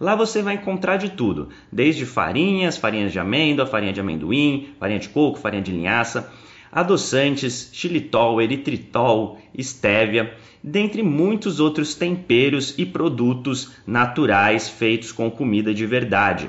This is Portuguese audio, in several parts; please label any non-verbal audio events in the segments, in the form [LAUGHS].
Lá você vai encontrar de tudo, desde farinhas, farinhas de amêndoa, farinha de amendoim, farinha de coco, farinha de linhaça, adoçantes, xilitol, eritritol, estévia, dentre muitos outros temperos e produtos naturais feitos com comida de verdade.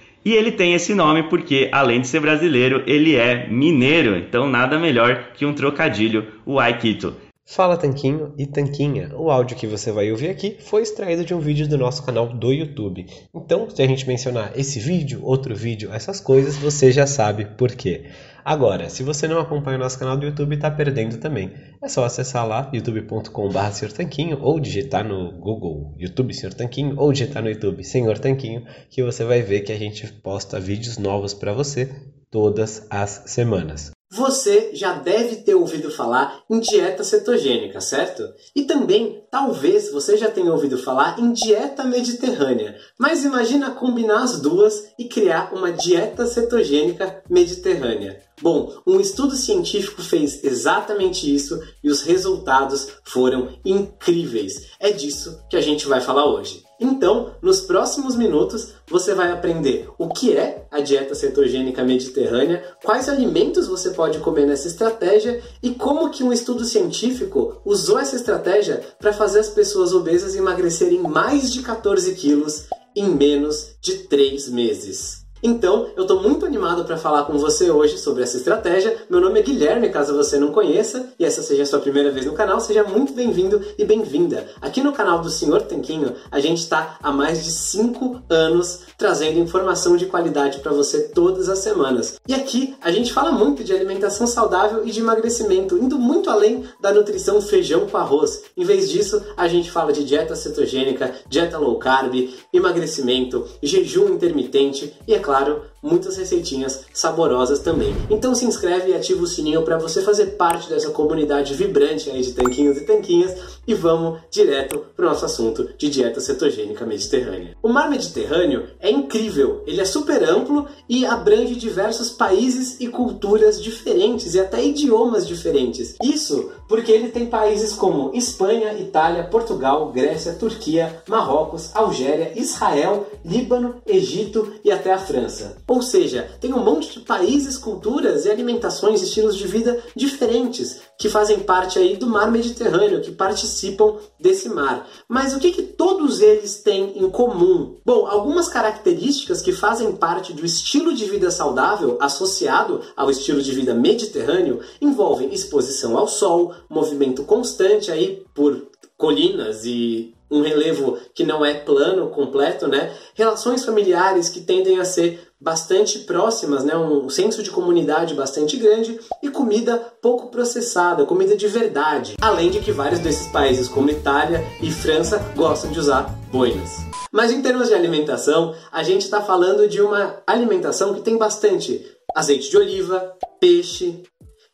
e ele tem esse nome porque, além de ser brasileiro, ele é mineiro, então nada melhor que um trocadilho, o Aikito. Fala Tanquinho e Tanquinha. O áudio que você vai ouvir aqui foi extraído de um vídeo do nosso canal do YouTube. Então, se a gente mencionar esse vídeo, outro vídeo, essas coisas, você já sabe por quê. Agora, se você não acompanha o nosso canal do YouTube, está perdendo também. É só acessar lá youtube.com.br Tanquinho ou digitar no Google YouTube Senhor Tanquinho ou digitar no YouTube Senhor Tanquinho que você vai ver que a gente posta vídeos novos para você todas as semanas. Você já deve ter ouvido falar em dieta cetogênica, certo? E também, talvez você já tenha ouvido falar em dieta mediterrânea. Mas imagina combinar as duas e criar uma dieta cetogênica mediterrânea. Bom, um estudo científico fez exatamente isso e os resultados foram incríveis. É disso que a gente vai falar hoje. Então, nos próximos minutos, você vai aprender o que é a dieta cetogênica mediterrânea, quais alimentos você pode comer nessa estratégia e como que um estudo científico usou essa estratégia para fazer as pessoas obesas emagrecerem mais de 14 quilos em menos de 3 meses. Então, eu estou muito animado para falar com você hoje sobre essa estratégia. Meu nome é Guilherme, caso você não conheça, e essa seja a sua primeira vez no canal, seja muito bem-vindo e bem-vinda. Aqui no canal do Senhor Tanquinho, a gente está há mais de 5 anos trazendo informação de qualidade para você todas as semanas. E aqui a gente fala muito de alimentação saudável e de emagrecimento, indo muito além da nutrição feijão com arroz. Em vez disso, a gente fala de dieta cetogênica, dieta low carb, emagrecimento, jejum intermitente e, é claro, claro, muitas receitinhas saborosas também. Então se inscreve e ativa o sininho para você fazer parte dessa comunidade vibrante aí de tanquinhos e tanquinhas e vamos direto para o nosso assunto de dieta cetogênica mediterrânea. O mar Mediterrâneo é incrível, ele é super amplo e abrange diversos países e culturas diferentes e até idiomas diferentes. Isso porque ele tem países como Espanha, Itália, Portugal, Grécia, Turquia, Marrocos, Algéria, Israel, Líbano, Egito e até a França. Ou seja, tem um monte de países, culturas e alimentações, estilos de vida diferentes que fazem parte aí do mar Mediterrâneo, que participam desse mar. Mas o que, que todos eles têm em comum? Bom, algumas características que fazem parte do estilo de vida saudável associado ao estilo de vida mediterrâneo envolvem exposição ao sol, movimento constante aí por colinas e um relevo que não é plano completo, né? Relações familiares que tendem a ser bastante próximas, né? Um senso de comunidade bastante grande e comida pouco processada, comida de verdade. Além de que vários desses países, como Itália e França, gostam de usar boinas. Mas em termos de alimentação, a gente está falando de uma alimentação que tem bastante azeite de oliva, peixe,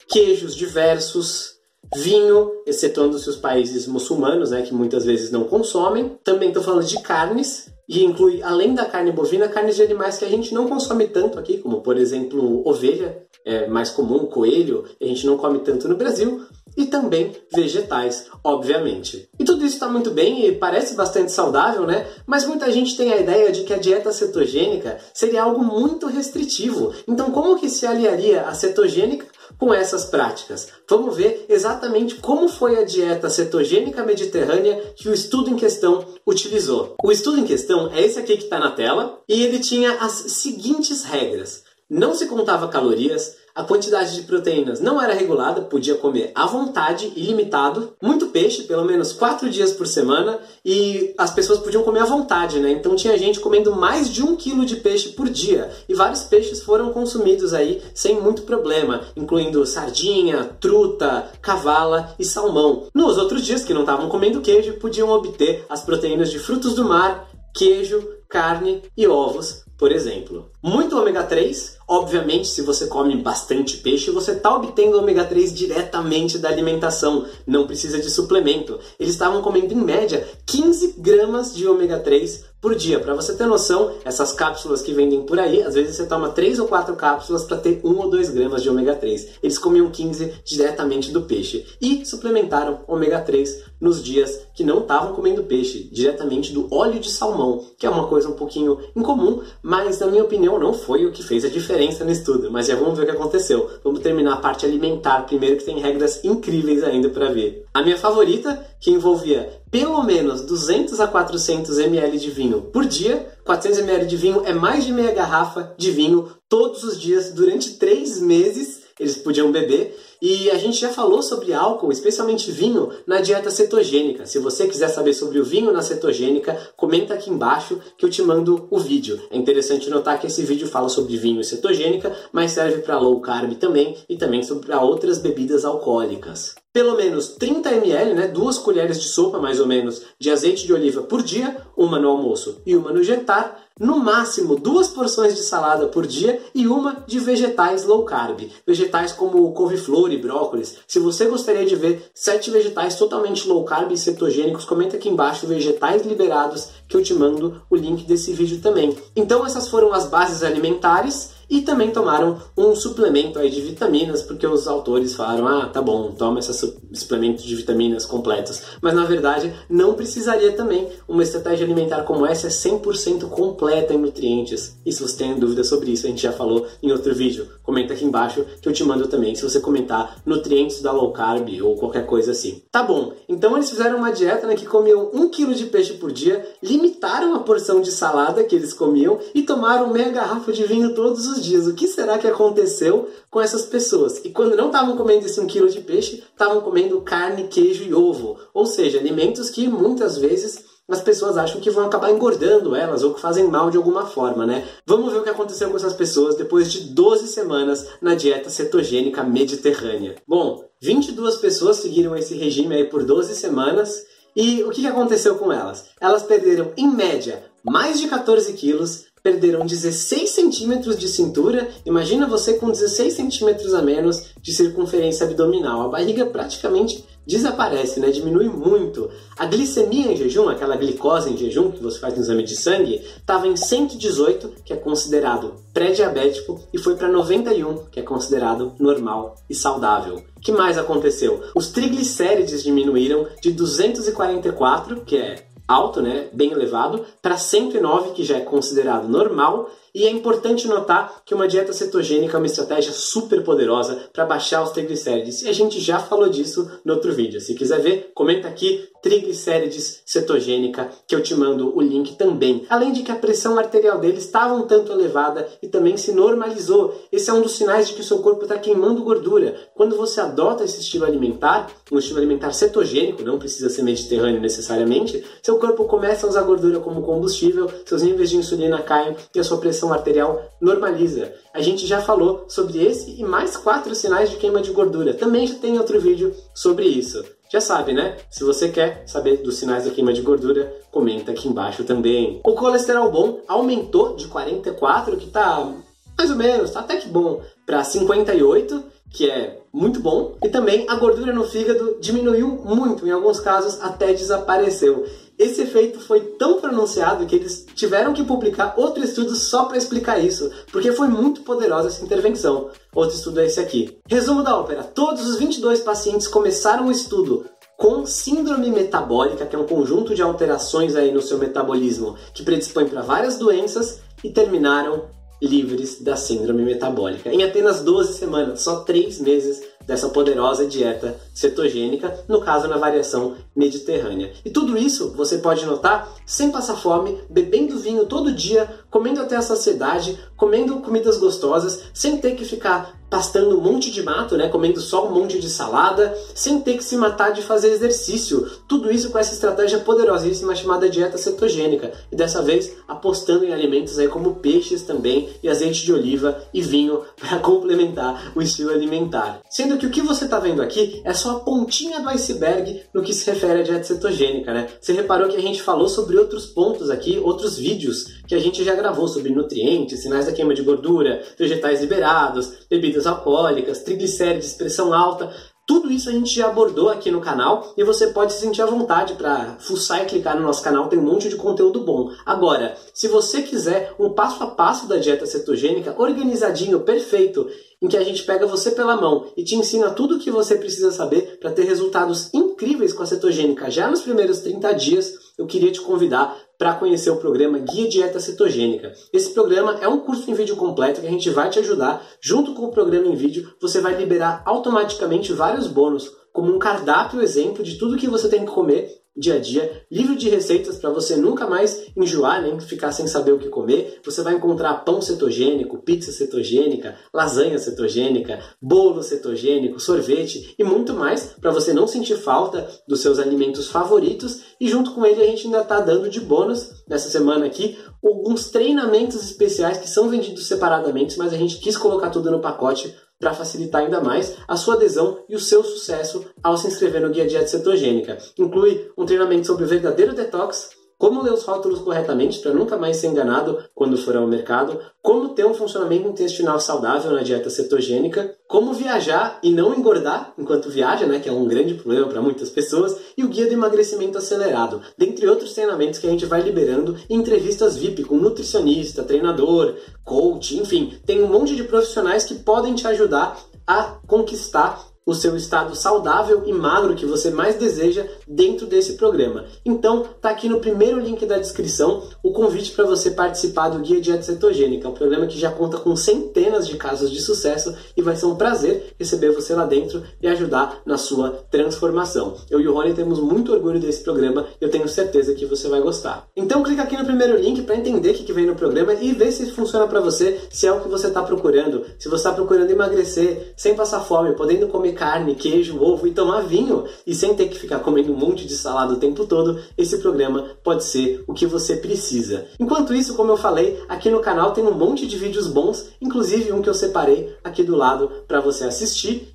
queijos diversos, vinho, excetuando-se os países muçulmanos, né, que muitas vezes não consomem. Também estou falando de carnes, e inclui, além da carne bovina, carnes de animais que a gente não consome tanto aqui, como por exemplo ovelha, é mais comum, coelho, a gente não come tanto no Brasil, e também vegetais, obviamente. E tudo isso está muito bem e parece bastante saudável, né? Mas muita gente tem a ideia de que a dieta cetogênica seria algo muito restritivo. Então, como que se aliaria a cetogênica com essas práticas. Vamos ver exatamente como foi a dieta cetogênica mediterrânea que o estudo em questão utilizou. O estudo em questão é esse aqui que está na tela e ele tinha as seguintes regras: não se contava calorias, a quantidade de proteínas não era regulada, podia comer à vontade, ilimitado, muito peixe, pelo menos quatro dias por semana, e as pessoas podiam comer à vontade, né? Então tinha gente comendo mais de um quilo de peixe por dia, e vários peixes foram consumidos aí sem muito problema, incluindo sardinha, truta, cavala e salmão. Nos outros dias que não estavam comendo queijo, podiam obter as proteínas de frutos do mar, queijo, carne e ovos, por exemplo. Muito ômega 3, obviamente, se você come bastante peixe, você está obtendo ômega 3 diretamente da alimentação, não precisa de suplemento. Eles estavam comendo em média 15 gramas de ômega 3 por dia. Para você ter noção, essas cápsulas que vendem por aí, às vezes você toma 3 ou 4 cápsulas para ter 1 ou 2 gramas de ômega 3. Eles comiam 15 diretamente do peixe e suplementaram ômega 3 nos dias que não estavam comendo peixe, diretamente do óleo de salmão, que é uma coisa um pouquinho incomum, mas na minha opinião não foi o que fez a diferença no estudo. Mas já vamos ver o que aconteceu. Vamos terminar a parte alimentar primeiro, que tem regras incríveis ainda para ver. A minha favorita, que envolvia pelo menos 200 a 400 ml de vinho por dia. 400 ml de vinho é mais de meia garrafa de vinho todos os dias durante três meses eles podiam beber. E a gente já falou sobre álcool, especialmente vinho, na dieta cetogênica. Se você quiser saber sobre o vinho na cetogênica, comenta aqui embaixo que eu te mando o vídeo. É interessante notar que esse vídeo fala sobre vinho e cetogênica, mas serve para low carb também e também para outras bebidas alcoólicas pelo menos 30 ml, né, duas colheres de sopa mais ou menos, de azeite de oliva por dia, uma no almoço e uma no jantar, no máximo duas porções de salada por dia e uma de vegetais low carb, vegetais como couve-flor e brócolis. Se você gostaria de ver sete vegetais totalmente low carb e cetogênicos, comenta aqui embaixo vegetais liberados que eu te mando o link desse vídeo também. Então essas foram as bases alimentares e também tomaram um suplemento aí de vitaminas, porque os autores falaram: ah, tá bom, toma esse suplemento de vitaminas completos. Mas na verdade, não precisaria também. Uma estratégia alimentar como essa é 100% completa em nutrientes. E se você tem dúvida sobre isso, a gente já falou em outro vídeo. Comenta aqui embaixo que eu te mando também, se você comentar nutrientes da low carb ou qualquer coisa assim. Tá bom, então eles fizeram uma dieta né, que comiam 1 kg de peixe por dia, limitaram a porção de salada que eles comiam e tomaram meia garrafa de vinho todos os dias. O que será que aconteceu com essas pessoas? E quando não estavam comendo esse 1 kg de peixe, estavam comendo carne, queijo e ovo. Ou seja, alimentos que muitas vezes as pessoas acham que vão acabar engordando elas ou que fazem mal de alguma forma, né? Vamos ver o que aconteceu com essas pessoas depois de 12 semanas na dieta cetogênica mediterrânea. Bom, 22 pessoas seguiram esse regime aí por 12 semanas e o que aconteceu com elas? Elas perderam, em média, mais de 14 quilos perderam 16 centímetros de cintura. Imagina você com 16 centímetros a menos de circunferência abdominal. A barriga praticamente desaparece, né? diminui muito. A glicemia em jejum, aquela glicose em jejum que você faz no exame de sangue, estava em 118, que é considerado pré-diabético, e foi para 91, que é considerado normal e saudável. O que mais aconteceu? Os triglicérides diminuíram de 244, que é alto, né, bem elevado, para 109, que já é considerado normal, E é importante notar que uma dieta cetogênica é uma estratégia super poderosa para baixar os triglicérides. E a gente já falou disso no outro vídeo. Se quiser ver, comenta aqui triglicérides cetogênica, que eu te mando o link também. Além de que a pressão arterial dele estava um tanto elevada e também se normalizou. Esse é um dos sinais de que o seu corpo está queimando gordura. Quando você adota esse estilo alimentar, um estilo alimentar cetogênico, não precisa ser mediterrâneo necessariamente, seu corpo começa a usar gordura como combustível, seus níveis de insulina caem e a sua pressão arterial normaliza. A gente já falou sobre esse e mais quatro sinais de queima de gordura. Também já tem outro vídeo sobre isso. Já sabe, né? Se você quer saber dos sinais da queima de gordura, comenta aqui embaixo também. O colesterol bom aumentou de 44, que tá mais ou menos, tá até que bom, para 58, que é muito bom. E também a gordura no fígado diminuiu muito, em alguns casos até desapareceu. Esse efeito foi tão pronunciado que eles tiveram que publicar outro estudo só para explicar isso, porque foi muito poderosa essa intervenção. Outro estudo é esse aqui. Resumo da ópera: todos os 22 pacientes começaram o estudo com síndrome metabólica, que é um conjunto de alterações aí no seu metabolismo que predispõe para várias doenças, e terminaram livres da síndrome metabólica. Em apenas 12 semanas, só 3 meses dessa poderosa dieta cetogênica, no caso na variação mediterrânea. E tudo isso você pode notar sem passar fome, bebendo vinho todo dia, comendo até a saciedade, comendo comidas gostosas, sem ter que ficar pastando um monte de mato, né, comendo só um monte de salada, sem ter que se matar de fazer exercício. Tudo isso com essa estratégia poderosíssima chamada dieta cetogênica. E dessa vez apostando em alimentos aí como peixes também e azeite de oliva e vinho [LAUGHS] para complementar o estilo alimentar. Sendo que o que você está vendo aqui é só a pontinha do iceberg no que se refere à dieta cetogênica, né? Você reparou que a gente falou sobre outros pontos aqui, outros vídeos que a gente já gravou sobre nutrientes, sinais da queima de gordura, vegetais liberados, bebidas alcoólicas, triglicérides, pressão alta. Tudo isso a gente já abordou aqui no canal e você pode se sentir à vontade para fuçar e clicar no nosso canal, tem um monte de conteúdo bom. Agora, se você quiser um passo a passo da dieta cetogênica, organizadinho, perfeito, em que a gente pega você pela mão e te ensina tudo o que você precisa saber para ter resultados incríveis com a cetogênica já nos primeiros 30 dias, eu queria te convidar para conhecer o programa Guia Dieta Cetogênica. Esse programa é um curso em vídeo completo que a gente vai te ajudar. Junto com o programa em vídeo, você vai liberar automaticamente vários bônus, como um cardápio exemplo de tudo que você tem que comer dia a dia, livro de receitas para você nunca mais enjoar, nem ficar sem saber o que comer. Você vai encontrar pão cetogênico, pizza cetogênica, lasanha cetogênica, bolo cetogênico, sorvete e muito mais para você não sentir falta dos seus alimentos favoritos. E junto com ele a gente ainda está dando de bônus nessa semana aqui alguns treinamentos especiais que são vendidos separadamente, mas a gente quis colocar tudo no pacote para facilitar ainda mais a sua adesão e o seu sucesso ao se inscrever no Guia Dieta Cetogênica. Inclui um treinamento sobre o verdadeiro detox, como ler os rótulos corretamente para nunca mais ser enganado quando for ao mercado, como ter um funcionamento intestinal saudável na dieta cetogênica, como viajar e não engordar enquanto viaja, né, que é um grande problema para muitas pessoas, e o guia de emagrecimento acelerado, dentre outros treinamentos que a gente vai liberando em entrevistas VIP com nutricionista, treinador, coach, enfim, tem um monte de profissionais que podem te ajudar a conquistar o seu estado saudável e magro que você mais deseja dentro desse programa. Então, tá aqui no primeiro link da descrição o convite para você participar do Guia Dieta Cetogênica, um programa que já conta com centenas de casos de sucesso e vai ser um prazer receber você lá dentro e ajudar na sua transformação. Eu e o Rony temos muito orgulho desse programa e eu tenho certeza que você vai gostar. Então, clica aqui no primeiro link para entender o que vem no programa e ver se funciona para você, se é o que você está procurando, se você está procurando emagrecer sem passar fome, podendo comer carne, queijo, ovo e tomar vinho e sem ter que ficar comendo um monte de salada o tempo todo, esse programa pode ser o que você precisa. Enquanto isso, como eu falei, aqui no canal tem um monte de vídeos bons, inclusive um que eu separei aqui do lado para você assistir,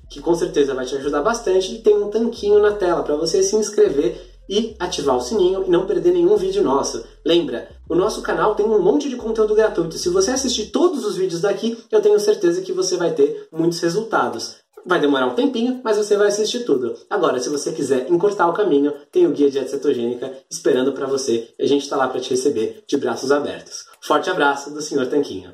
que com certeza vai te ajudar bastante e tem um tanquinho na tela para você se inscrever e ativar o sininho e não perder nenhum vídeo nosso. Lembra, o nosso canal tem um monte de conteúdo gratuito. Se você assistir todos os vídeos daqui, eu tenho certeza que você vai ter muitos resultados. Vai demorar um tempinho, mas você vai assistir tudo. Agora, se você quiser encurtar o caminho, tem o Guia Dieta Cetogênica esperando para você. A gente está lá para te receber de braços abertos. Forte abraço do Sr. Tanquinho.